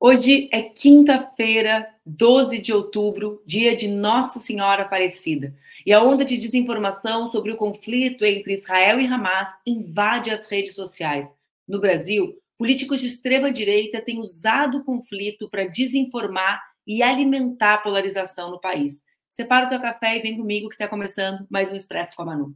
Hoje é quinta-feira, 12 de outubro, dia de Nossa Senhora Aparecida. E a onda de desinformação sobre o conflito entre Israel e Hamas invade as redes sociais. No Brasil, políticos de extrema direita têm usado o conflito para desinformar e alimentar a polarização no país. Separa o teu café e vem comigo que está começando mais um Expresso com a Manu.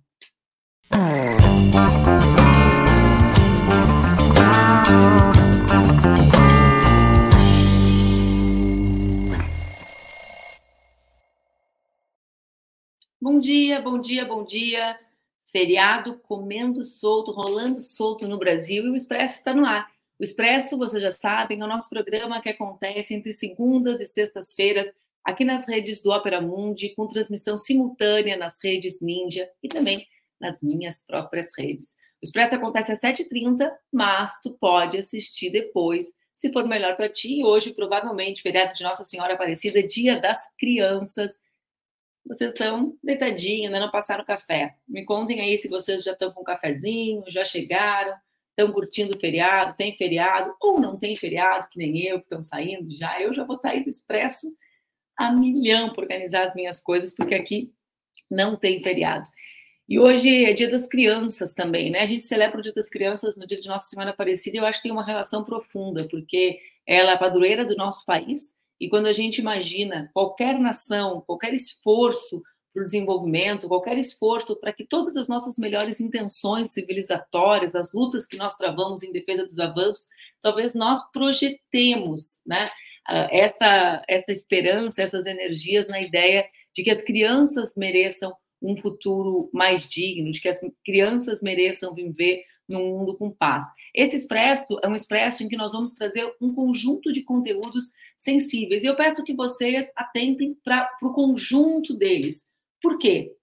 Bom dia, bom dia, bom dia. Feriado comendo solto, rolando solto no Brasil e o Expresso está no ar. O Expresso, vocês já sabem, é o nosso programa que acontece entre segundas e sextas-feiras aqui nas redes do Opera Mundi, com transmissão simultânea nas redes Ninja e também nas minhas próprias redes. O Expresso acontece às 7h30, mas tu pode assistir depois, se for melhor para ti. Hoje, provavelmente, feriado de Nossa Senhora Aparecida, dia das crianças vocês estão deitadinhos, ainda não passaram café. Me contem aí se vocês já estão com um cafezinho, já chegaram, estão curtindo o feriado, tem feriado, ou não tem feriado, que nem eu, que estão saindo já. Eu já vou sair do expresso a milhão para organizar as minhas coisas, porque aqui não tem feriado. E hoje é dia das crianças também, né? A gente celebra o dia das crianças no dia de Nossa Senhora Aparecida e eu acho que tem uma relação profunda, porque ela é a padroeira do nosso país, e quando a gente imagina qualquer nação, qualquer esforço para o desenvolvimento, qualquer esforço para que todas as nossas melhores intenções civilizatórias, as lutas que nós travamos em defesa dos avanços, talvez nós projetemos, né? Esta, esta esperança, essas energias na ideia de que as crianças mereçam um futuro mais digno, de que as crianças mereçam viver num mundo com paz. Esse expresso é um expresso em que nós vamos trazer um conjunto de conteúdos sensíveis. E eu peço que vocês atentem para o conjunto deles. Por quê?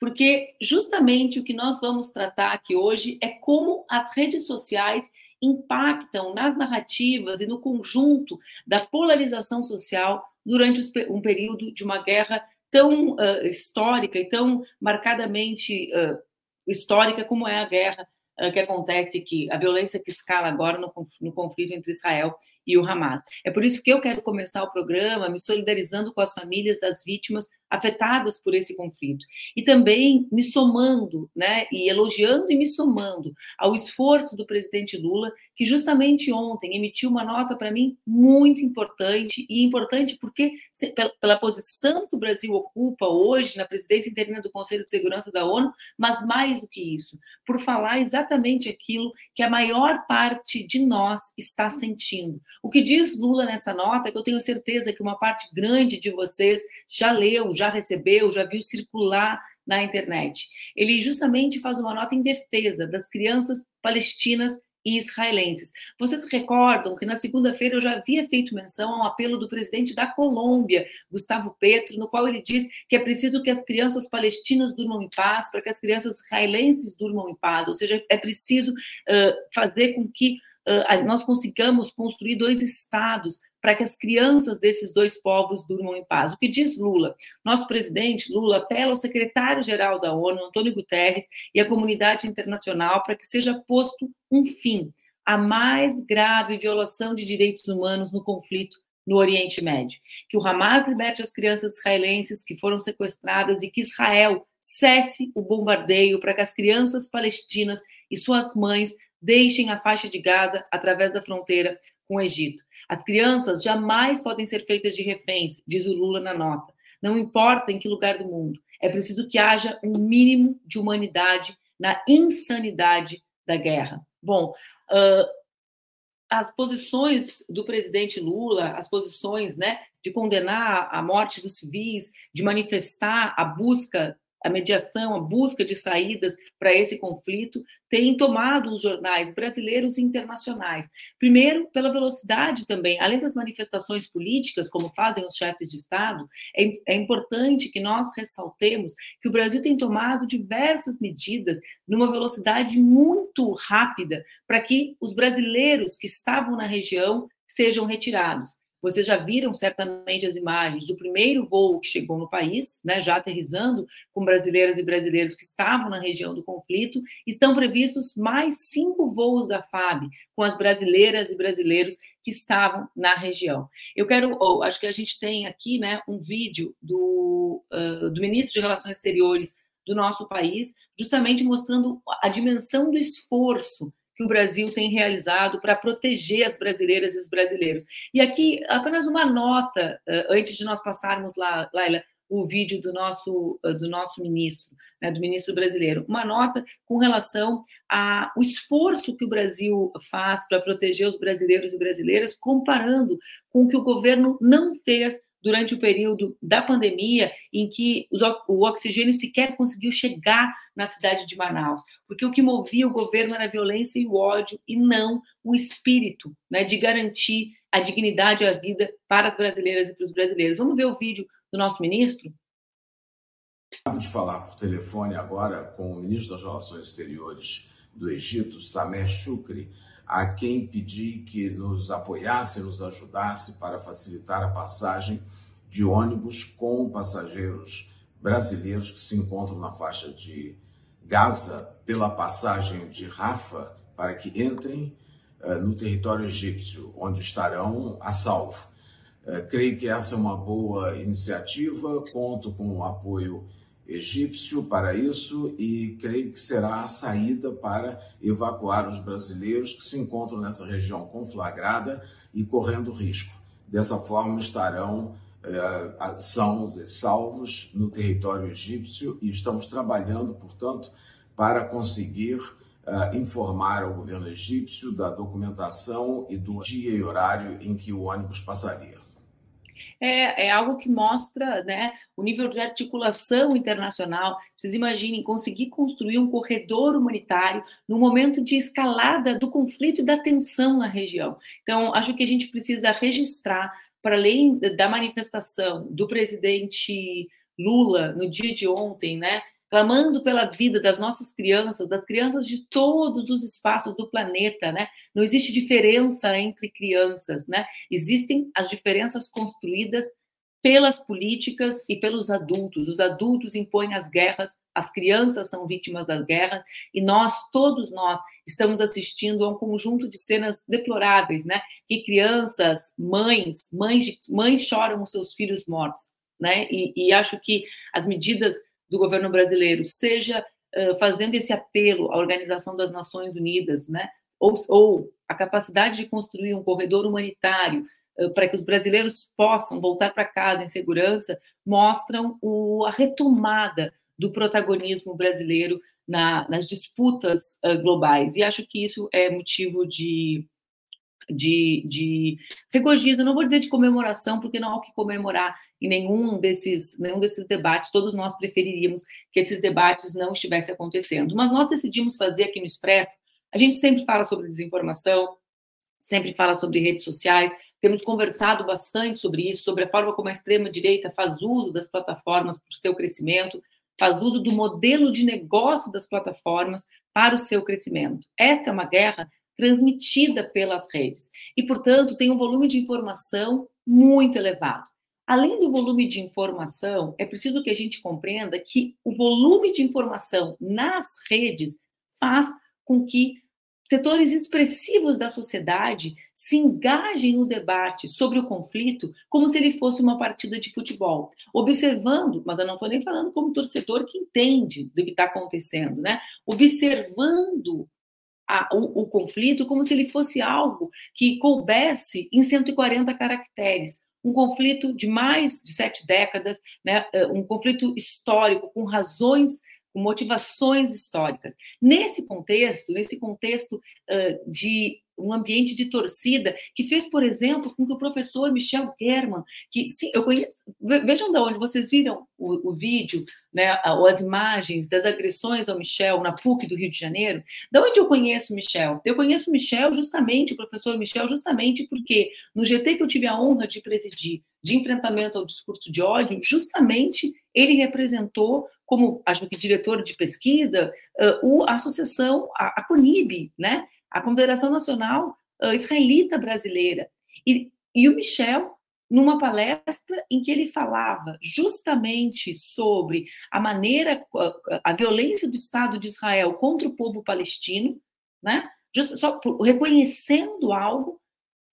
Porque justamente o que nós vamos tratar aqui hoje é como as redes sociais impactam nas narrativas e no conjunto da polarização social durante um período de uma guerra tão uh, histórica e tão marcadamente uh, histórica como é a guerra que acontece que a violência que escala agora no, no, conflito entre Israel e o Hamas. É por isso que eu quero começar o programa me solidarizando com as famílias das vítimas afetadas por esse conflito e também me somando, né, e elogiando e me somando ao esforço do presidente Lula, que justamente ontem emitiu uma nota para mim muito importante e importante porque pela posição que o Brasil ocupa hoje na presidência interina do Conselho de Segurança da ONU, mas mais do que isso, por falar exatamente aquilo que a maior parte de nós está sentindo. O que diz Lula nessa nota, que eu tenho certeza que uma parte grande de vocês já leu, já recebeu, já viu circular na internet. Ele justamente faz uma nota em defesa das crianças palestinas e israelenses. Vocês recordam que na segunda-feira eu já havia feito menção a um apelo do presidente da Colômbia, Gustavo Petro, no qual ele diz que é preciso que as crianças palestinas durmam em paz para que as crianças israelenses durmam em paz, ou seja, é preciso uh, fazer com que nós consigamos construir dois estados para que as crianças desses dois povos durmam em paz. O que diz Lula? Nosso presidente Lula apela ao secretário-geral da ONU, Antônio Guterres, e à comunidade internacional para que seja posto um fim à mais grave violação de direitos humanos no conflito no Oriente Médio. Que o Hamas liberte as crianças israelenses que foram sequestradas e que Israel cesse o bombardeio para que as crianças palestinas e suas mães deixem a faixa de Gaza através da fronteira com o Egito. As crianças jamais podem ser feitas de reféns, diz o Lula na nota. Não importa em que lugar do mundo. É preciso que haja um mínimo de humanidade na insanidade da guerra. Bom, uh, as posições do presidente Lula, as posições né, de condenar a morte dos civis, de manifestar a busca a mediação, a busca de saídas para esse conflito tem tomado os jornais brasileiros e internacionais. Primeiro, pela velocidade também, além das manifestações políticas, como fazem os chefes de Estado, é, é importante que nós ressaltemos que o Brasil tem tomado diversas medidas numa velocidade muito rápida para que os brasileiros que estavam na região sejam retirados. Vocês já viram certamente as imagens do primeiro voo que chegou no país, né, já aterrizando com brasileiras e brasileiros que estavam na região do conflito. Estão previstos mais cinco voos da FAB com as brasileiras e brasileiros que estavam na região. Eu quero, acho que a gente tem aqui, né, um vídeo do, uh, do ministro de Relações Exteriores do nosso país, justamente mostrando a dimensão do esforço que o Brasil tem realizado para proteger as brasileiras e os brasileiros. E aqui, apenas uma nota, antes de nós passarmos lá, Laila, o vídeo do nosso, do nosso ministro, né, do ministro brasileiro. Uma nota com relação ao esforço que o Brasil faz para proteger os brasileiros e brasileiras, comparando com o que o governo não fez durante o período da pandemia, em que o oxigênio sequer conseguiu chegar na cidade de Manaus, porque o que movia o governo era a violência e o ódio, e não o espírito né, de garantir a dignidade e a vida para as brasileiras e para os brasileiros. Vamos ver o vídeo do nosso ministro? Acabo de falar por telefone agora com o ministro das Relações Exteriores do Egito, Sameh Shukri, a quem pedi que nos apoiasse, nos ajudasse para facilitar a passagem de ônibus com passageiros brasileiros que se encontram na faixa de Gaza pela passagem de Rafa para que entrem uh, no território egípcio, onde estarão a salvo. Uh, creio que essa é uma boa iniciativa, conto com o apoio egípcio para isso e creio que será a saída para evacuar os brasileiros que se encontram nessa região conflagrada e correndo risco. Dessa forma estarão são salvos no território egípcio e estamos trabalhando, portanto, para conseguir uh, informar ao governo egípcio da documentação e do dia e horário em que o ônibus passaria é, é algo que mostra né, o nível de articulação internacional. Vocês imaginem conseguir construir um corredor humanitário no momento de escalada do conflito e da tensão na região. Então, acho que a gente precisa registrar, para além da manifestação do presidente Lula no dia de ontem, né? clamando pela vida das nossas crianças, das crianças de todos os espaços do planeta, né? Não existe diferença entre crianças, né? Existem as diferenças construídas pelas políticas e pelos adultos. Os adultos impõem as guerras, as crianças são vítimas das guerras e nós, todos nós, estamos assistindo a um conjunto de cenas deploráveis, né? Que crianças, mães, mães, mães choram os seus filhos mortos, né? E, e acho que as medidas do governo brasileiro, seja uh, fazendo esse apelo à Organização das Nações Unidas, né, ou, ou a capacidade de construir um corredor humanitário para que os brasileiros possam voltar para casa em segurança, mostram o, a retomada do protagonismo brasileiro na, nas disputas uh, globais. E acho que isso é motivo de de, de regozijo, não vou dizer de comemoração, porque não há o que comemorar em nenhum desses, nenhum desses debates, todos nós preferiríamos que esses debates não estivessem acontecendo. Mas nós decidimos fazer aqui no Expresso, a gente sempre fala sobre desinformação, sempre fala sobre redes sociais, temos conversado bastante sobre isso, sobre a forma como a extrema-direita faz uso das plataformas para o seu crescimento, faz uso do modelo de negócio das plataformas para o seu crescimento. Esta é uma guerra transmitida pelas redes. E, portanto, tem um volume de informação muito elevado. Além do volume de informação, é preciso que a gente compreenda que o volume de informação nas redes faz com que setores expressivos da sociedade se engajem no debate sobre o conflito como se ele fosse uma partida de futebol, observando, mas eu não estou nem falando como torcedor que entende do que está acontecendo, né? Observando a, o, o, conflito como se ele fosse algo que coubesse em 140 caracteres. Um conflito de mais de sete décadas, né, eh, um conflito histórico, com razões, motivações históricas. Nesse contexto, nesse contexto uh, de um ambiente de torcida que fez, por exemplo, com que o professor Michel German, que sim, eu conheço, vejam de onde vocês viram o, o, vídeo, né, ou as imagens das agressões ao Michel na PUC do Rio de Janeiro. De onde eu conheço Michel? Eu conheço Michel justamente, o professor Michel, justamente porque no GT que eu tive a honra de presidir, de enfrentamento ao discurso de ódio, justamente ele representou como, acho que diretor de pesquisa, a associação, a, CONIB, né? a Confederação Nacional Israelita Brasileira. E, e o Michel numa palestra em que ele falava justamente sobre a maneira, a violência do Estado de Israel contra o povo palestino, né? Just, só reconhecendo algo,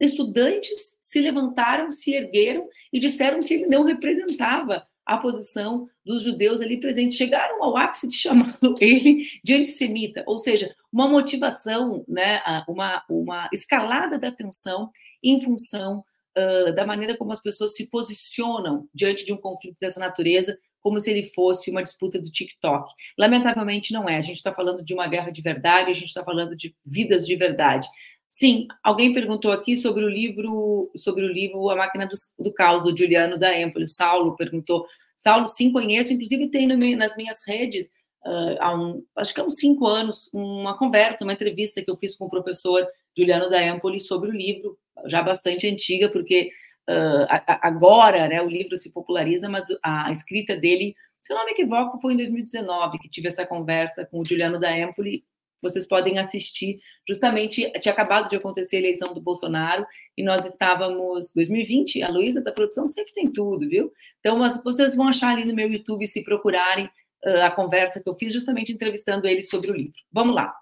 estudantes se levantaram, se ergueram e disseram que ele não representava a posição dos judeus ali presentes. Chegaram ao ápice de chamá-lo ele de antissemita, ou seja, uma motivação, né, uma, uma escalada da tensão em função uh, da maneira como as pessoas se posicionam diante de um conflito dessa natureza, como se ele fosse uma disputa do TikTok. Lamentavelmente não é. A gente está falando de uma guerra de verdade, a gente está falando de vidas de verdade. Sim, alguém perguntou aqui sobre o livro, sobre o livro A Máquina do, do Caos, do Juliano da Empoli. O Saulo perguntou. Saulo, sim, conheço, inclusive tem nas minhas redes, uh, há um, acho que há uns cinco anos, uma conversa, uma entrevista que eu fiz com o professor Juliano da Empoli sobre o livro, já bastante antiga, porque uh, agora né, o livro se populariza, mas a escrita dele, se eu não me equivoco, foi em 2019 que tive essa conversa com o Juliano da Empoli, vocês podem assistir. Justamente tinha acabado de acontecer a eleição do Bolsonaro e nós estávamos 2020. A Luísa da produção sempre tem tudo, viu? Então vocês vão achar ali no meu YouTube se procurarem uh, a conversa que eu fiz, justamente entrevistando ele sobre o livro. Vamos lá.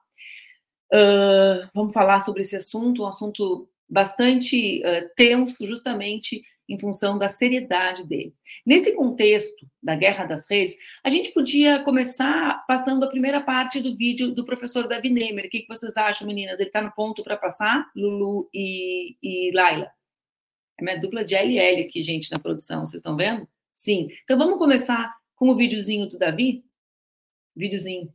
Uh, vamos falar sobre esse assunto, um assunto bastante uh, tenso, justamente em função da seriedade dele. Nesse contexto da guerra das redes, a gente podia começar passando a primeira parte do vídeo do professor Davi Neymer. O que, vocês acham, meninas? Ele está no ponto para passar? Lulu e, e Laila? É minha dupla de LL aqui, gente, na produção. Vocês estão vendo? Sim. Então vamos começar com o videozinho do Davi? Videozinho.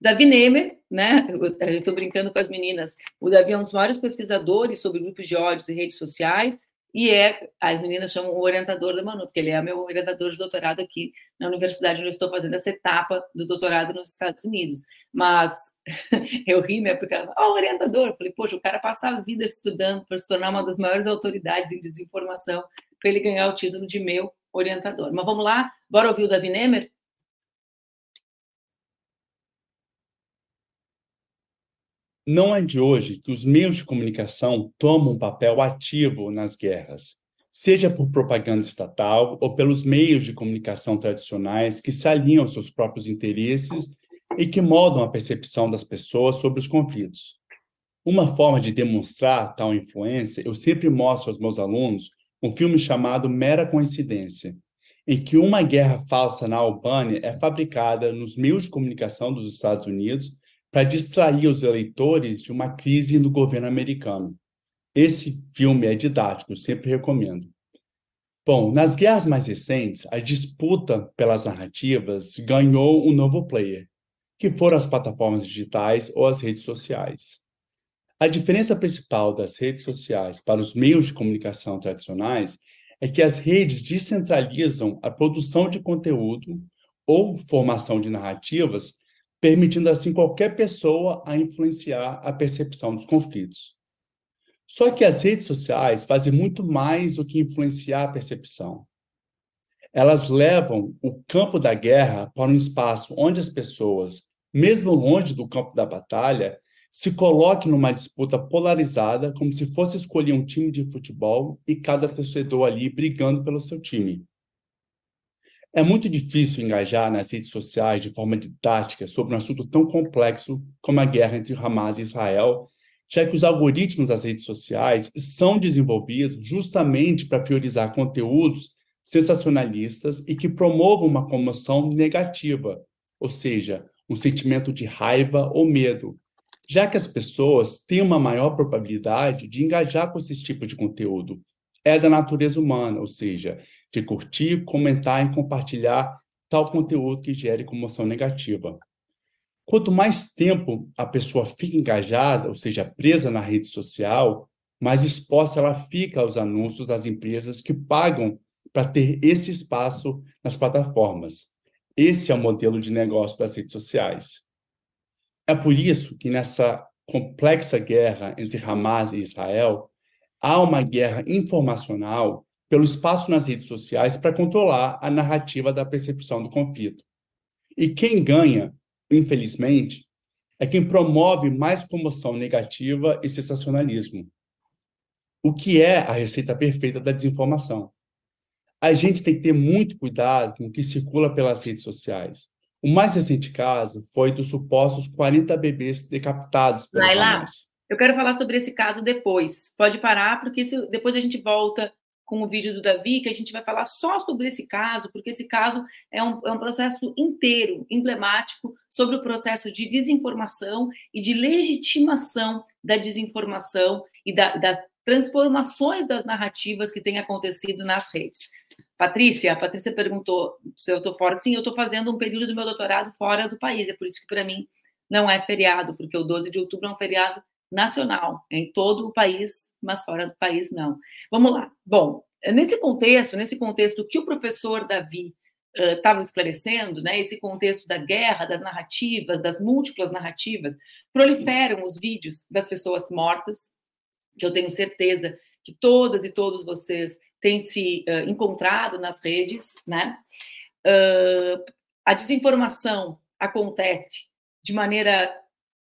Davi Nemer, né? Eu estou brincando com as meninas. O Davi é um dos maiores pesquisadores sobre grupos de ódios e redes sociais e é, as meninas chamam o orientador da Manu, porque ele é meu orientador de doutorado aqui na universidade onde eu estou fazendo essa etapa do doutorado nos Estados Unidos. Mas eu ri, né, porque ela, oh, orientador, eu falei, poxa, o cara passa a vida estudando para se tornar uma das maiores autoridades em desinformação, para ele ganhar o título de meu orientador. Mas vamos lá, bora ouvir o Davi Nemer? Não é de hoje que os meios de comunicação tomam um papel ativo nas guerras, seja por propaganda estatal ou pelos meios de comunicação tradicionais que se alinham aos seus próprios interesses e que moldam a percepção das pessoas sobre os conflitos. Uma forma de demonstrar tal influência, eu sempre mostro aos meus alunos um filme chamado Mera Coincidência, em que uma guerra falsa na Albânia é fabricada nos meios de comunicação dos Estados Unidos para distrair os eleitores de uma crise no governo americano. Esse filme é didático, sempre recomendo. Bom, nas guerras mais recentes, a disputa pelas narrativas ganhou um novo player, que foram as plataformas digitais ou as redes sociais. A diferença principal das redes sociais para os meios de comunicação tradicionais é que as redes descentralizam a produção de conteúdo ou formação de narrativas permitindo assim qualquer pessoa a influenciar a percepção dos conflitos. Só que as redes sociais fazem muito mais do que influenciar a percepção. Elas levam o campo da guerra para um espaço onde as pessoas, mesmo longe do campo da batalha, se coloquem numa disputa polarizada, como se fosse escolher um time de futebol e cada torcedor ali brigando pelo seu time. É muito difícil engajar nas redes sociais de forma didática sobre um assunto tão complexo como a guerra entre Hamas e Israel, já que os algoritmos das redes sociais são desenvolvidos justamente para priorizar conteúdos sensacionalistas e que promovam uma comoção negativa, ou seja, um sentimento de raiva ou medo, já que as pessoas têm uma maior probabilidade de engajar com esse tipo de conteúdo, é da natureza humana, ou seja, de curtir, comentar e compartilhar tal conteúdo que gere comoção negativa. Quanto mais tempo a pessoa fica engajada, ou seja, presa na rede social, mais exposta ela fica aos anúncios das empresas que pagam para ter esse espaço nas plataformas. Esse é o modelo de negócio das redes sociais. É por isso que nessa complexa guerra entre Hamas e Israel, há uma guerra informacional pelo espaço nas redes sociais para controlar a narrativa da percepção do conflito. E quem ganha, infelizmente, é quem promove mais comoção negativa e sensacionalismo. o que é a receita perfeita da desinformação. A gente tem que ter muito cuidado com o que circula pelas redes sociais. O mais recente caso foi dos supostos 40 bebês decapitados pelo Laila. Eu quero falar sobre esse caso depois. Pode parar, porque depois a gente volta com o vídeo do Davi, que a gente vai falar só sobre esse caso, porque esse caso é um, é um processo inteiro, emblemático, sobre o processo de desinformação e de legitimação da desinformação e da, das transformações das narrativas que têm acontecido nas redes. Patrícia, a Patrícia perguntou se eu estou fora. Sim, eu estou fazendo um período do meu doutorado fora do país, é por isso que para mim não é feriado, porque o 12 de outubro é um feriado nacional, em todo o país, mas fora do país não. Vamos lá. Bom, nesse contexto, nesse contexto que o professor Davi estava uh, esclarecendo, né, esse contexto da guerra, das narrativas, das múltiplas narrativas, proliferam os vídeos das pessoas mortas, que eu tenho certeza que todas e todos vocês têm se uh, encontrado nas redes, né? Uh, a desinformação acontece de maneira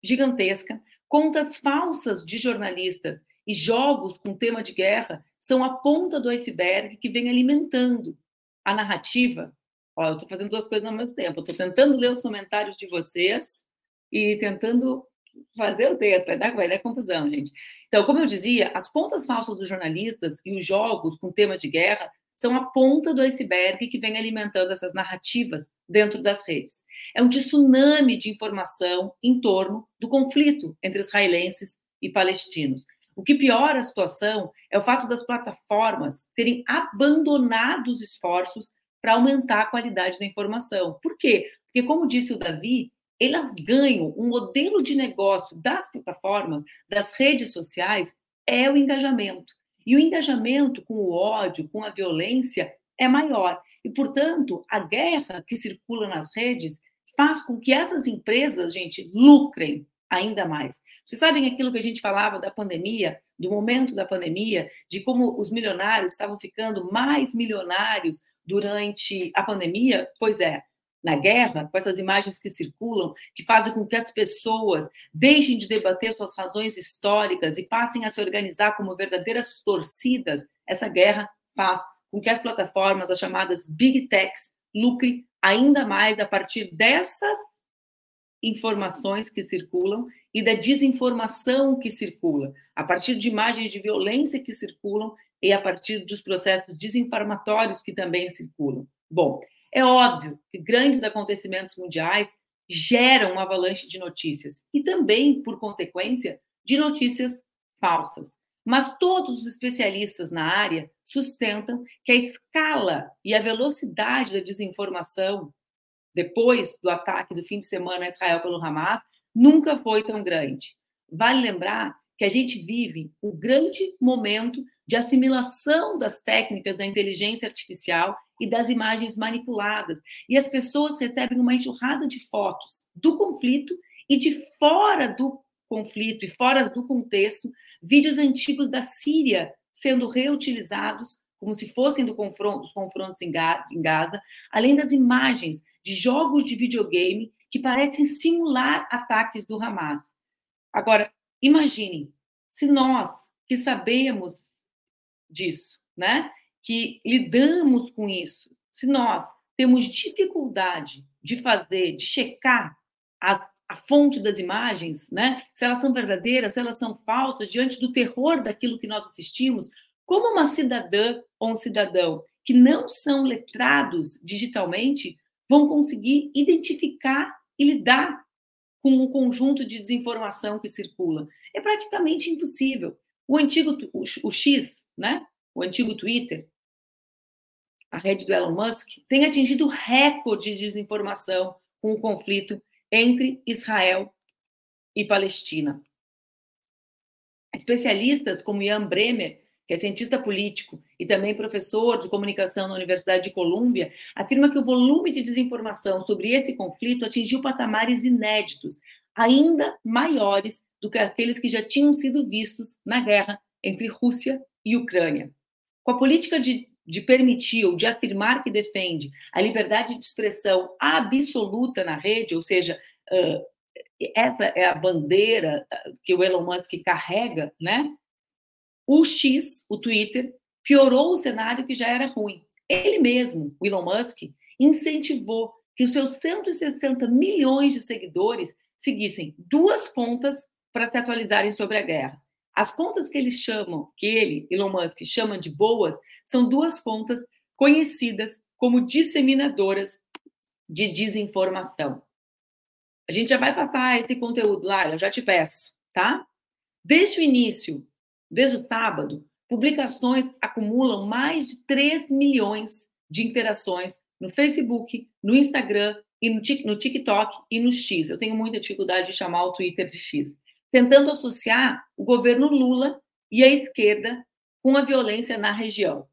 gigantesca. Contas falsas de jornalistas e jogos com tema de guerra são a ponta do iceberg que vem alimentando a narrativa. Ó, eu estou fazendo duas coisas ao mesmo tempo. Estou tentando ler os comentários de vocês e tentando fazer o texto. Vai dar, vai dar confusão, gente. Então, como eu dizia, as contas falsas dos jornalistas e os jogos com temas de guerra são a ponta do iceberg que vem alimentando essas narrativas dentro das redes. É um tsunami de informação em torno do conflito entre israelenses e palestinos. O que piora a situação é o fato das plataformas terem abandonado os esforços para aumentar a qualidade da informação. Por quê? Porque, como disse o Davi, elas ganham um modelo de negócio das plataformas, das redes sociais, é o engajamento. E o engajamento com o ódio, com a violência, é maior. E, portanto, a guerra que circula nas redes faz com que essas empresas, gente, lucrem ainda mais. Vocês sabem aquilo que a gente falava da pandemia, do momento da pandemia, de como os milionários estavam ficando mais milionários durante a pandemia? Pois é, na guerra, com essas imagens que circulam, que fazem com que as pessoas deixem de debater suas razões históricas e passem a se organizar como verdadeiras torcidas, essa guerra faz com que as plataformas, as chamadas big techs, lucrem ainda mais a partir dessas informações que circulam e da desinformação que circula, a partir de imagens de violência que circulam e a partir dos processos desinformatórios que também circulam. Bom, é óbvio que grandes acontecimentos mundiais geram uma avalanche de notícias e também, por consequência, de notícias falsas. Mas todos os especialistas na área sustentam que a escala e a velocidade da desinformação depois do ataque do fim de semana a Israel pelo Hamas nunca foi tão grande. Vale lembrar que a gente vive o grande momento de assimilação das técnicas da inteligência artificial e das imagens manipuladas. E as pessoas recebem uma enxurrada de fotos do conflito e de fora do conflito e fora do contexto, vídeos antigos da Síria sendo reutilizados como se fossem do confronto, dos confrontos em Gaza, além das imagens de jogos de videogame que parecem simular ataques do Hamas. Agora, imaginem, se nós que sabemos disso, né, que lidamos com isso, se nós temos dificuldade de fazer, de checar as, a fonte das imagens, né, se elas são verdadeiras, se elas são falsas, diante do terror daquilo que nós assistimos, como uma cidadã ou um cidadão que não são letrados digitalmente vão conseguir identificar e lidar com o conjunto de desinformação que circula. É praticamente impossível. O antigo o, X, né? O antigo Twitter, a rede do Elon Musk, tem atingido recorde de desinformação com o conflito entre Israel e Palestina. Especialistas como Ian Bremer que é cientista político e também professor de comunicação na Universidade de Colômbia, afirma que o volume de desinformação sobre esse conflito atingiu patamares inéditos, ainda maiores do que aqueles que já tinham sido vistos na guerra entre Rússia e Ucrânia. Com a política de, de permitir ou de afirmar que defende a liberdade de expressão absoluta na rede, ou seja, essa é a bandeira que o Elon Musk carrega, né? o X, o Twitter, piorou o cenário que já era ruim. Ele mesmo, o Elon Musk, incentivou que os seus 160 milhões de seguidores seguissem duas contas para se atualizarem sobre a guerra. As contas que eles chamam, que ele, Elon Musk, chama de boas, são duas contas conhecidas como disseminadoras de desinformação. A gente já vai passar esse conteúdo lá, eu já te peço, tá? Desde o início, desde o sábado, publicações acumulam mais de 3 milhões de interações no Facebook, no Instagram, e no, TikTok e no X. Eu tenho muita dificuldade de chamar o Twitter de X. Tentando associar o governo Lula e a esquerda com a violência na região.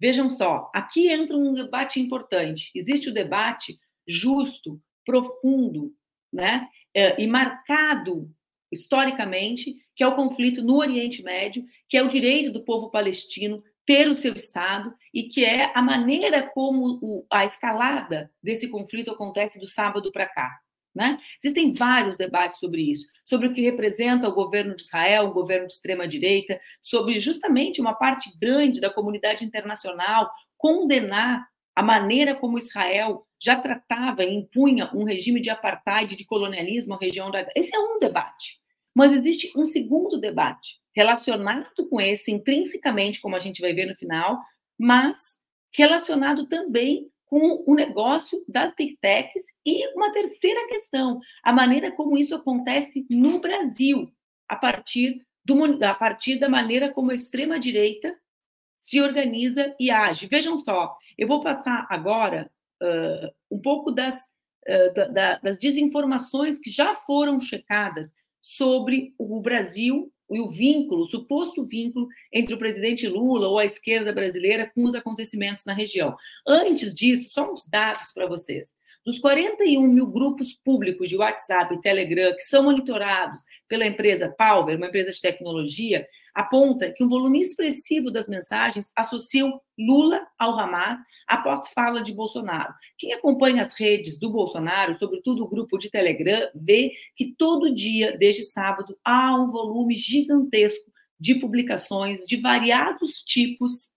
Vejam só, aqui entra um debate importante. Existe o debate justo, profundo, né, é, e marcado historicamente, que é o conflito no Oriente Médio, que é o direito do povo palestino ter o seu Estado e que é a maneira como a escalada desse conflito acontece do sábado para cá. Né? Existem vários debates sobre isso, sobre o que representa o governo de Israel, o governo de extrema-direita, sobre justamente uma parte grande da comunidade internacional condenar a maneira como Israel já tratava e impunha um regime de apartheid, de colonialismo na região da. Esse é um debate. Mas existe um segundo debate, relacionado com esse intrinsecamente, como a gente vai ver no final, mas relacionado também com o negócio das big techs e uma terceira questão, a maneira como isso acontece no Brasil, a partir, do, a partir da maneira como a extrema-direita se organiza e age. Vejam só, eu vou passar agora uh, um pouco das, uh, da, da, das desinformações que já foram checadas sobre o Brasil e o vínculo, o suposto vínculo entre o presidente Lula ou a esquerda brasileira com os acontecimentos na região. Antes disso, só uns dados para vocês. Dos 41 mil grupos públicos de WhatsApp e Telegram que são monitorados pela empresa Palver, uma empresa de tecnologia, aponta que um volume expressivo das mensagens associam Lula ao Hamas após fala de Bolsonaro. Quem acompanha as redes do Bolsonaro, sobretudo o grupo de Telegram, vê que todo dia, desde sábado, há um volume gigantesco de publicações de variados tipos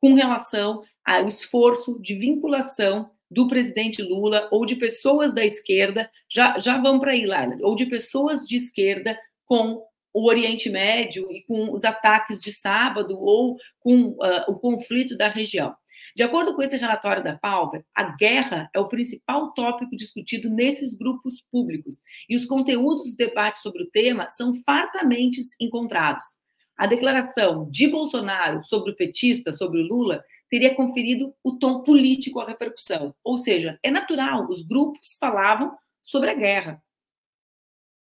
com relação ao esforço de vinculação do presidente Lula ou de pessoas da esquerda, já, já vão para aí, Laila, ou de pessoas de esquerda com o Oriente Médio e com os ataques de sábado ou com uh, o conflito da região. De acordo com esse relatório da Palver, a guerra é o principal tópico discutido nesses grupos públicos e os conteúdos do debate sobre o tema são fartamente encontrados. A declaração de Bolsonaro sobre o petista, sobre o Lula, teria conferido o tom político à repercussão. Ou seja, é natural, os grupos falavam sobre a guerra.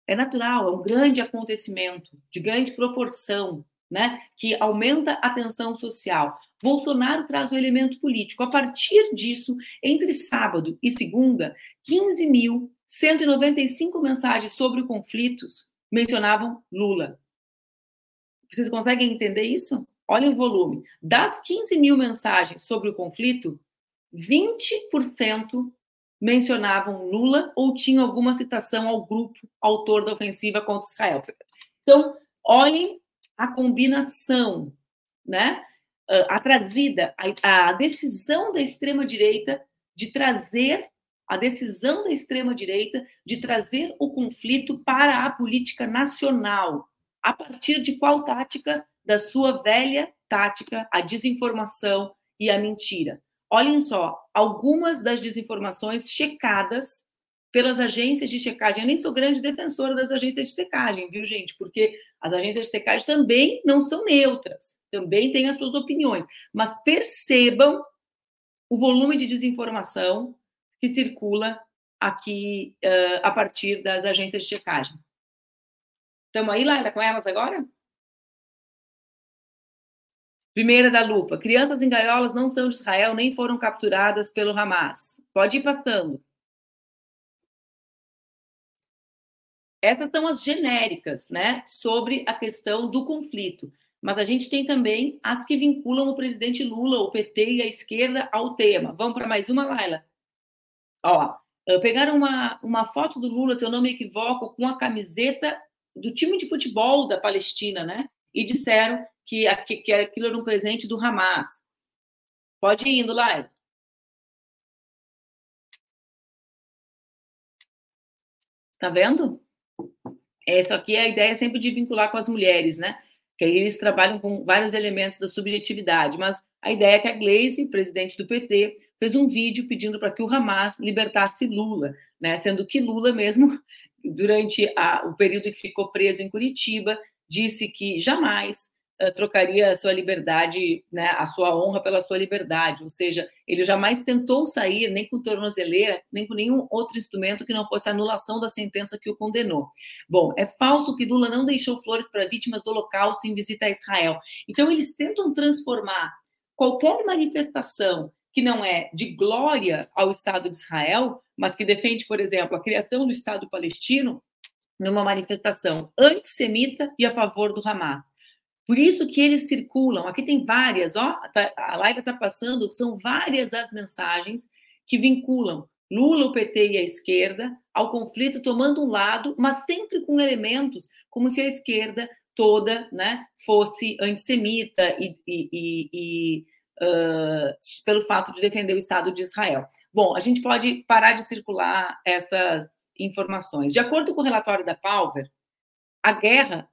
É natural, é um grande acontecimento, de grande proporção, né, que aumenta a tensão social. Bolsonaro traz o um elemento político. A partir disso, entre sábado e segunda, 15.195 mensagens sobre conflitos mencionavam Lula. Vocês conseguem entender isso? Olhem o volume. Das 15 mil mensagens sobre o conflito, 20% mencionavam Lula ou tinham alguma citação ao grupo autor da ofensiva contra Israel. Então, olhem a combinação, né? A trazida, a, a decisão da extrema direita de trazer a decisão da extrema direita de trazer o conflito para a política nacional, a partir de qual tática? Da sua velha tática, a desinformação e a mentira. Olhem só, algumas das desinformações checadas pelas agências de checagem. Eu nem sou grande defensora das agências de checagem, viu, gente? Porque as agências de checagem também não são neutras, também têm as suas opiniões. Mas percebam o volume de desinformação que circula aqui uh, a partir das agências de checagem. Estamos aí, Laila, com elas agora? Primeira da lupa. Crianças em gaiolas não são de Israel nem foram capturadas pelo Hamas. Pode ir passando. Essas são as genéricas, né, sobre a questão do conflito. Mas a gente tem também as que vinculam o presidente Lula, o PT e a esquerda ao tema. Vamos para mais uma, Laila? Ó, pegaram uma, uma foto do Lula, se eu não me equivoco, com a camiseta do time de futebol da Palestina, né? E disseram que, que aquilo era um presente do Hamas. Pode ir indo, Laila. Tá vendo? Essa aqui é a ideia sempre de vincular com as mulheres, né? Que aí eles trabalham com vários elementos da subjetividade, mas a ideia é que a Gleisi, presidente do PT, fez um vídeo pedindo para que o Hamas libertasse Lula, né? Sendo que Lula mesmo, durante a, o período que ficou preso em Curitiba, disse que jamais trocaria a sua liberdade, né, a sua honra pela sua liberdade, ou seja, ele jamais tentou sair nem com tornozeleira, nem com nenhum outro instrumento que não fosse a anulação da sentença que o condenou. Bom, é falso que Lula não deixou flores para vítimas do Holocausto em visita a Israel. Então, eles tentam transformar qualquer manifestação que não é de glória ao Estado de Israel, mas que defende, por exemplo, a criação do Estado palestino, numa manifestação antissemita e a favor do Hamas. Por isso que eles circulam. Aqui tem várias, ó, tá, a Laila está passando, são várias as mensagens que vinculam Lula, o PT e a esquerda ao conflito, tomando um lado, mas sempre com elementos como se a esquerda toda né, fosse antissemita e, e, e, uh, pelo fato de defender o Estado de Israel. Bom, a gente pode parar de circular essas informações. De acordo com o relatório da Palver, a guerra,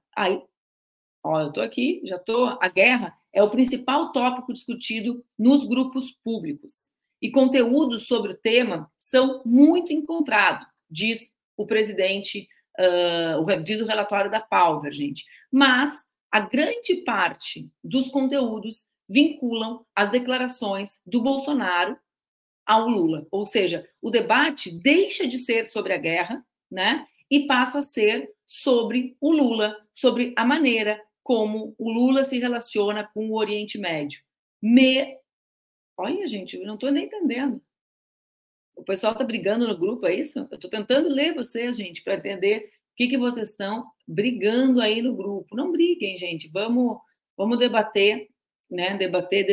ó, eu estou aqui, já estou, a guerra é o principal tópico discutido nos grupos públicos. E conteúdos sobre o tema são muito encontrados, diz o presidente, uh, diz o relatório da Palver, gente. Mas a grande parte dos conteúdos vinculam as declarações do Bolsonaro ao Lula. Ou seja, o debate deixa de ser sobre a guerra, né? E passa a ser sobre o Lula, sobre a maneira como o Lula se relaciona com o Oriente Médio. Me... Olha, gente, eu não estou nem entendendo. O pessoal está brigando no grupo, é isso? Eu estou tentando ler vocês, gente, para entender o que, que vocês estão brigando aí no grupo. Não briguem, gente. Vamos, vamos debater, né? Debater,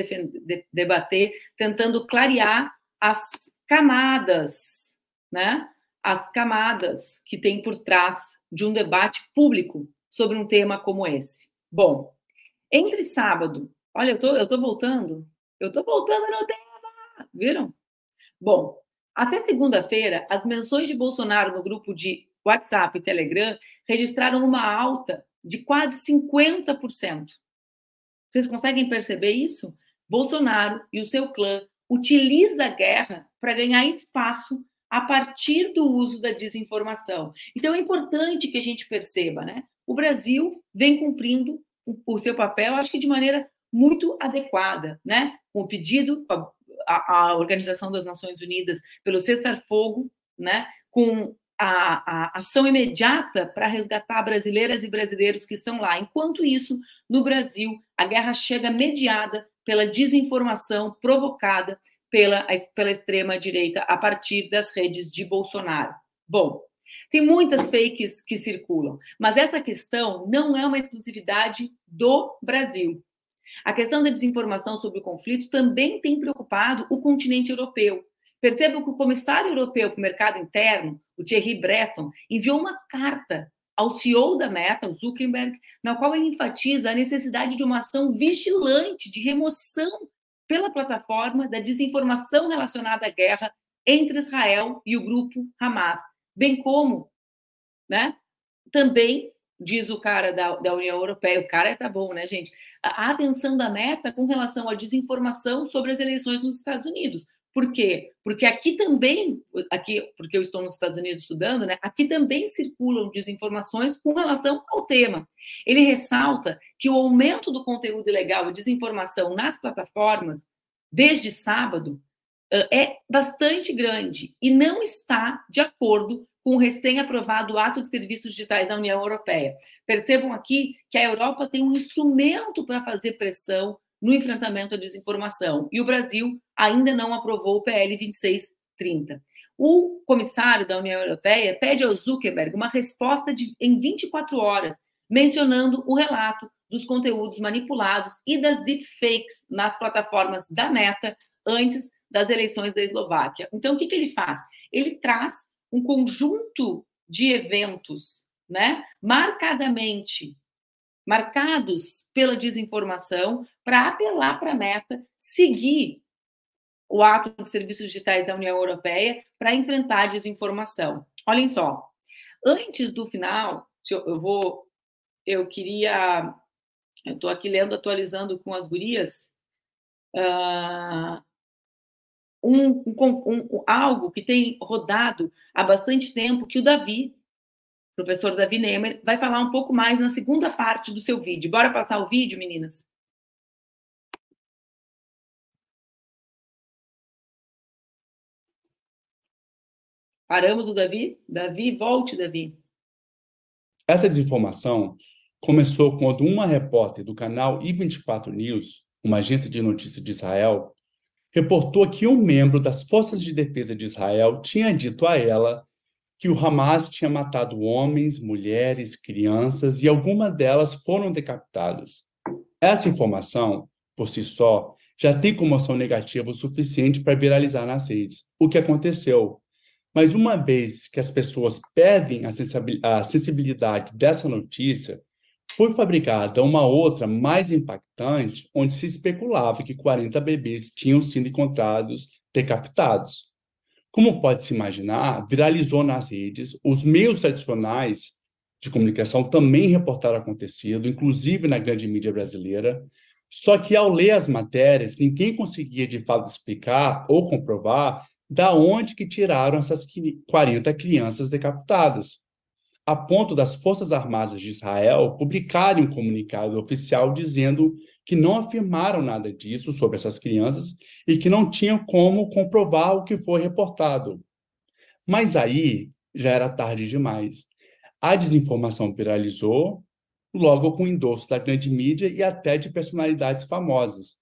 debater, tentando clarear as camadas, né? As camadas que tem por trás de um debate público sobre um tema como esse. Bom, entre sábado, olha, eu tô, eu tô voltando, eu tô voltando no tema, viram? Bom, até segunda-feira, as menções de Bolsonaro no grupo de WhatsApp e Telegram registraram uma alta de quase 50%. Vocês conseguem perceber isso? Bolsonaro e o seu clã utiliza a guerra para ganhar espaço a partir do uso da desinformação. Então é importante que a gente perceba, né? O Brasil vem cumprindo o seu papel, acho que de maneira muito adequada, né? Com o pedido à, Organização das Nações Unidas pelo cessar-fogo, né? Com a, a, ação imediata para resgatar brasileiras e brasileiros que estão lá. Enquanto isso, no Brasil, a guerra chega mediada pela desinformação provocada pela, pela extrema-direita a partir das redes de Bolsonaro. Bom, tem muitas fakes que circulam, mas essa questão não é uma exclusividade do Brasil. A questão da desinformação sobre o conflito também tem preocupado o continente europeu. Percebam que o comissário europeu para o mercado interno, o Thierry Breton, enviou uma carta ao CEO da Meta, o Zuckerberg, na qual ele enfatiza a necessidade de uma ação vigilante de remoção pela plataforma da desinformação relacionada à guerra entre Israel e o grupo Hamas, bem como, né, também diz o cara da, da União Europeia, o cara tá bom, né, gente? A atenção da Meta com relação à desinformação sobre as eleições nos Estados Unidos, por quê? Porque aqui também, aqui, porque eu estou nos Estados Unidos estudando, né? Aqui também circulam desinformações com relação ao tema. Ele ressalta que o aumento do conteúdo ilegal e desinformação nas plataformas desde sábado é bastante grande e não está de acordo com o recém-aprovado Ato de Serviços Digitais da União Europeia. Percebam aqui que a Europa tem um instrumento para fazer pressão no enfrentamento à desinformação. E o Brasil ainda não aprovou o PL 2630. O comissário da União Europeia pede ao Zuckerberg uma resposta de, em 24 horas, mencionando o relato dos conteúdos manipulados e das deepfakes nas plataformas da Meta antes das eleições da Eslováquia. Então, o que, que ele faz? Ele traz um conjunto de eventos, né, marcadamente marcados pela desinformação, para apelar para a meta, seguir o ato de serviços digitais da União Europeia para enfrentar a desinformação. Olhem só, antes do final, eu vou, eu queria, eu estou aqui lendo, atualizando com as gurias, uh, um, um, um, algo que tem rodado há bastante tempo, que o Davi, professor Davi Nemer, vai falar um pouco mais na segunda parte do seu vídeo. Bora passar o vídeo, meninas? Paramos o Davi? Davi, volte, Davi. Essa desinformação começou quando uma repórter do canal I24 News, uma agência de notícias de Israel, reportou que um membro das Forças de Defesa de Israel tinha dito a ela que o Hamas tinha matado homens, mulheres, crianças e algumas delas foram decapitadas. Essa informação, por si só, já tem comoção negativa o suficiente para viralizar nas redes. O que aconteceu mas uma vez que as pessoas perdem a sensibilidade dessa notícia, foi fabricada uma outra mais impactante, onde se especulava que 40 bebês tinham sido encontrados decapitados. Como pode se imaginar, viralizou nas redes, os meios tradicionais de comunicação também reportaram acontecido, inclusive na grande mídia brasileira. Só que ao ler as matérias, ninguém conseguia de fato explicar ou comprovar da onde que tiraram essas 40 crianças decapitadas, a ponto das Forças Armadas de Israel publicarem um comunicado oficial dizendo que não afirmaram nada disso sobre essas crianças e que não tinham como comprovar o que foi reportado. Mas aí já era tarde demais. A desinformação viralizou, logo com o endosso da grande mídia e até de personalidades famosas.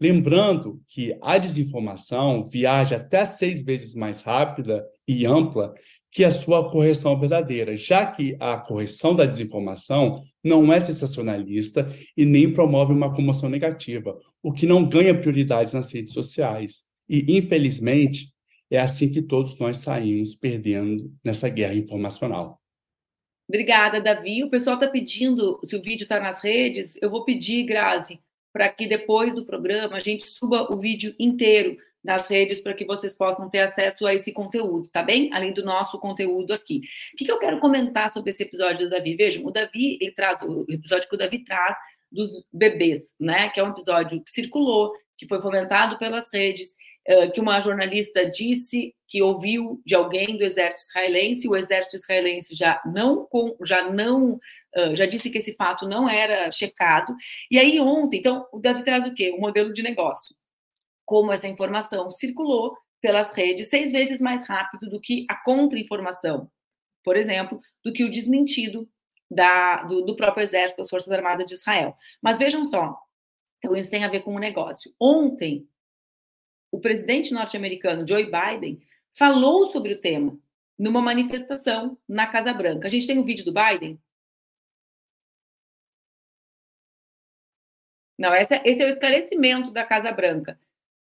Lembrando que a desinformação viaja até seis vezes mais rápida e ampla que a sua correção verdadeira, já que a correção da desinformação não é sensacionalista e nem promove uma comoção negativa, o que não ganha prioridades nas redes sociais. E, infelizmente, é assim que todos nós saímos perdendo nessa guerra informacional. Obrigada, Davi. O pessoal está pedindo, se o vídeo está nas redes, eu vou pedir, Grazi, para que depois do programa a gente suba o vídeo inteiro nas redes para que vocês possam ter acesso a esse conteúdo, tá bem? Além do nosso conteúdo aqui. O que, que eu quero comentar sobre esse episódio do Davi? Vejam, o Davi, ele traz, o episódio que o Davi traz dos bebês, né? Que é um episódio que circulou, que foi fomentado pelas redes, que uma jornalista disse que ouviu de alguém do exército israelense, o exército israelense já não já não já disse que esse fato não era checado. E aí ontem, então, o Davi traz o quê? Um modelo de negócio. Como essa informação circulou pelas redes seis vezes mais rápido do que a contra-informação, por exemplo, do que o desmentido da, do, do próprio exército das Forças Armadas de Israel. Mas vejam só, então isso tem a ver com o negócio. Ontem, o presidente norte-americano Joe Biden falou sobre o tema numa manifestação na Casa Branca. A gente tem um vídeo do Biden? Não, esse é, esse é o esclarecimento da Casa Branca.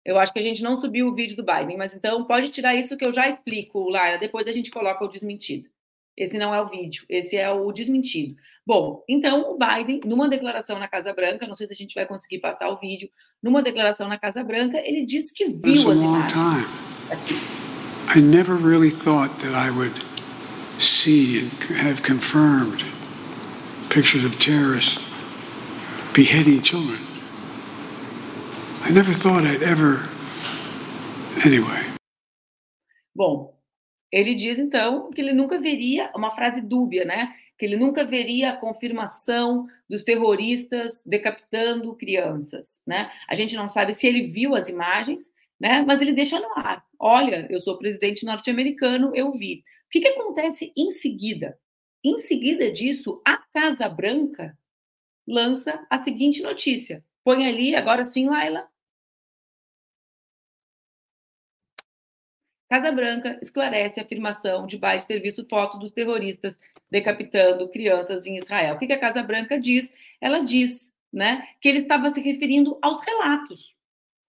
Eu acho que a gente não subiu o vídeo do Biden, mas então pode tirar isso que eu já explico, Lara. Depois a gente coloca o desmentido. Esse não é o vídeo, esse é o desmentido. Bom, então o Biden, numa declaração na Casa Branca, não sei se a gente vai conseguir passar o vídeo, numa declaração na Casa Branca, ele disse que viu as imagens. Aqui. I never really thought that I would see and have confirmed pictures of terrorists beheading children. I never thought I'd ever. Anyway. Bom, ele diz, então, que ele nunca veria, uma frase dúbia, né? Que ele nunca veria a confirmação dos terroristas decapitando crianças, né? A gente não sabe se ele viu as imagens, né? Mas ele deixa no ar. Olha, eu sou presidente norte-americano, eu vi. O que, que acontece em seguida? Em seguida disso, a Casa Branca lança a seguinte notícia. Põe ali, agora sim, Laila, Casa Branca esclarece a afirmação de Biden ter visto foto dos terroristas decapitando crianças em Israel. O que a Casa Branca diz? Ela diz né, que ele estava se referindo aos relatos,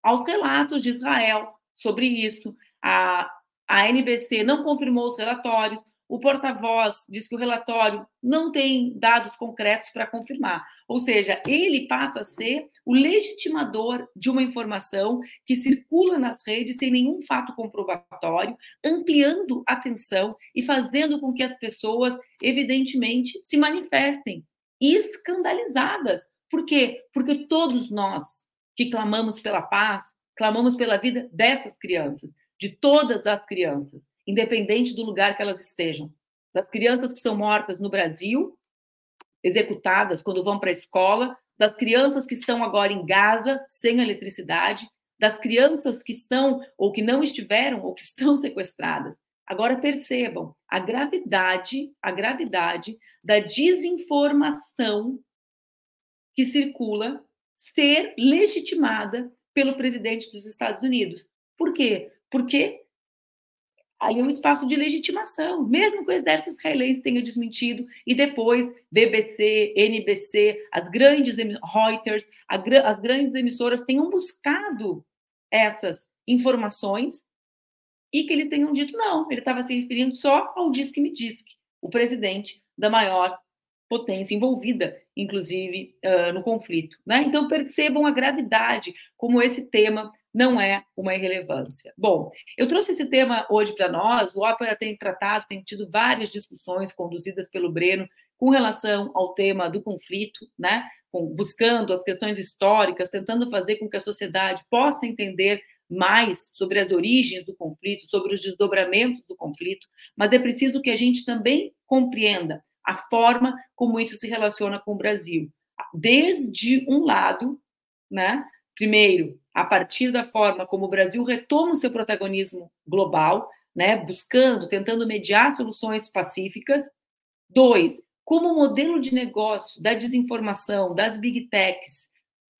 aos relatos de Israel sobre isso. A, a NBC não confirmou os relatórios, o porta-voz diz que o relatório não tem dados concretos para confirmar. Ou seja, ele passa a ser o legitimador de uma informação que circula nas redes sem nenhum fato comprobatório, ampliando a tensão e fazendo com que as pessoas, evidentemente, se manifestem escandalizadas. Por quê? Porque todos nós que clamamos pela paz, clamamos pela vida dessas crianças, de todas as crianças independente do lugar que elas estejam. Das crianças que são mortas no Brasil, executadas quando vão para a escola, das crianças que estão agora em Gaza, sem eletricidade, das crianças que estão ou que não estiveram ou que estão sequestradas. Agora percebam a gravidade, a gravidade da desinformação que circula ser legitimada pelo presidente dos Estados Unidos. Por quê? Porque aí um espaço de legitimação, mesmo que o exército israelense tenha desmentido, e depois BBC, NBC, as grandes Reuters, as grandes emissoras tenham buscado essas informações e que eles tenham dito não, ele estava se referindo só ao Disque Me Disque, o presidente da maior potência envolvida, inclusive, uh, no conflito. Né? Então, percebam a gravidade como esse tema não é uma irrelevância. Bom, eu trouxe esse tema hoje para nós. O Ópera tem tratado, tem tido várias discussões conduzidas pelo Breno com relação ao tema do conflito, né? buscando as questões históricas, tentando fazer com que a sociedade possa entender mais sobre as origens do conflito, sobre os desdobramentos do conflito, mas é preciso que a gente também compreenda a forma como isso se relaciona com o Brasil. Desde um lado, né? Primeiro, a partir da forma como o Brasil retoma o seu protagonismo global, né, buscando, tentando mediar soluções pacíficas. Dois, como o modelo de negócio da desinformação, das big techs,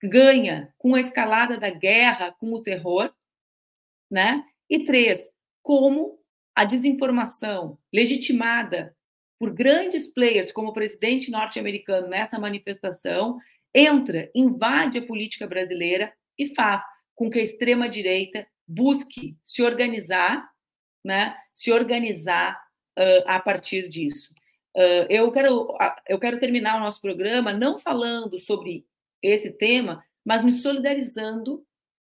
ganha com a escalada da guerra, com o terror, né? E três, como a desinformação legitimada por grandes players como o presidente norte-americano nessa manifestação entra, invade a política brasileira e faz com que a extrema direita busque se organizar, né? Se organizar uh, a partir disso. Uh, eu quero eu quero terminar o nosso programa não falando sobre esse tema, mas me solidarizando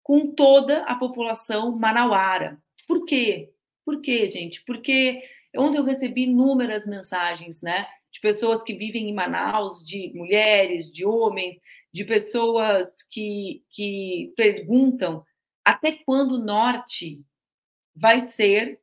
com toda a população manauara. Por quê? Por quê, gente? Porque ontem eu recebi inúmeras mensagens, né? De pessoas que vivem em Manaus, de mulheres, de homens, de pessoas que, que perguntam até quando o norte vai ser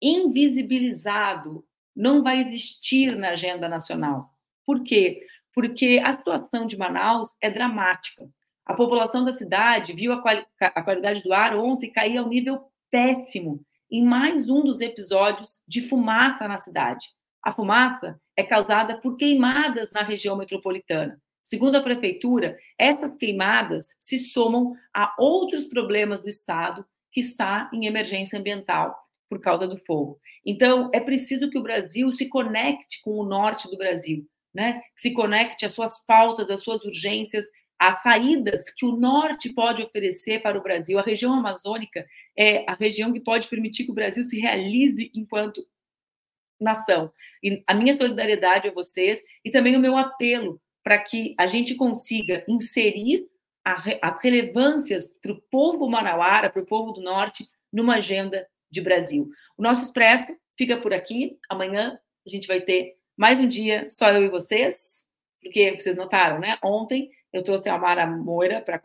invisibilizado, não vai existir na agenda nacional. Por quê? Porque a situação de Manaus é dramática. A população da cidade viu a, quali a qualidade do ar ontem cair ao nível péssimo em mais um dos episódios de fumaça na cidade. A fumaça é causada por queimadas na região metropolitana. Segundo a prefeitura, essas queimadas se somam a outros problemas do estado que está em emergência ambiental por causa do fogo. Então, é preciso que o Brasil se conecte com o norte do Brasil, né? Que se conecte às suas pautas, às suas urgências, às saídas que o norte pode oferecer para o Brasil. A região amazônica é a região que pode permitir que o Brasil se realize enquanto nação. E a minha solidariedade a vocês e também o meu apelo para que a gente consiga inserir a, as relevâncias para o povo manauara, para o povo do norte, numa agenda de Brasil. O nosso Expresso fica por aqui. Amanhã a gente vai ter mais um dia só eu e vocês, porque vocês notaram, né? Ontem eu trouxe a Mara Moira para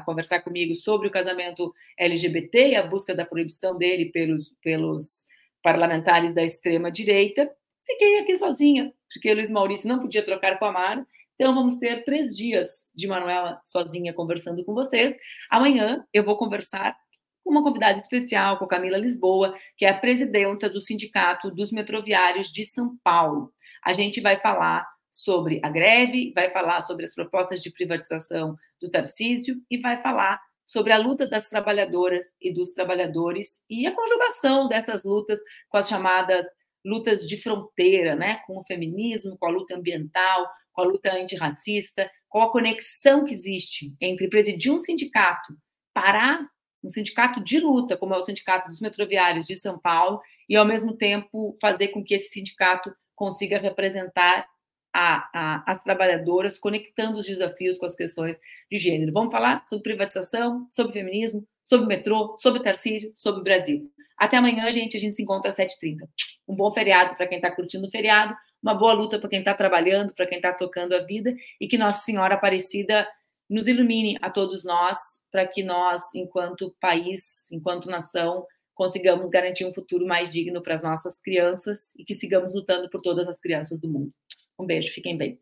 conversar comigo sobre o casamento LGBT e a busca da proibição dele pelos, pelos parlamentares da extrema direita. Fiquei aqui sozinha, porque Luiz Maurício não podia trocar com a Mara. Então, vamos ter três dias de Manuela sozinha conversando com vocês. Amanhã eu vou conversar com uma convidada especial, com a Camila Lisboa, que é a presidenta do Sindicato dos Metroviários de São Paulo. A gente vai falar sobre a greve, vai falar sobre as propostas de privatização do Tarcísio e vai falar sobre a luta das trabalhadoras e dos trabalhadores e a conjugação dessas lutas com as chamadas lutas de fronteira, né, com o feminismo, com a luta ambiental, com a luta antirracista, qual a conexão que existe entre presidir um sindicato, parar um sindicato de luta, como é o Sindicato dos Metroviários de São Paulo, e ao mesmo tempo fazer com que esse sindicato consiga representar a, a, as trabalhadoras, conectando os desafios com as questões de gênero. Vamos falar sobre privatização, sobre feminismo, sobre metrô, sobre Tarcísio, sobre Brasil. Até amanhã, gente. A gente se encontra às 7h30. Um bom feriado para quem está curtindo o feriado, uma boa luta para quem está trabalhando, para quem está tocando a vida, e que Nossa Senhora Aparecida nos ilumine a todos nós, para que nós, enquanto país, enquanto nação, consigamos garantir um futuro mais digno para as nossas crianças e que sigamos lutando por todas as crianças do mundo. Um beijo, fiquem bem.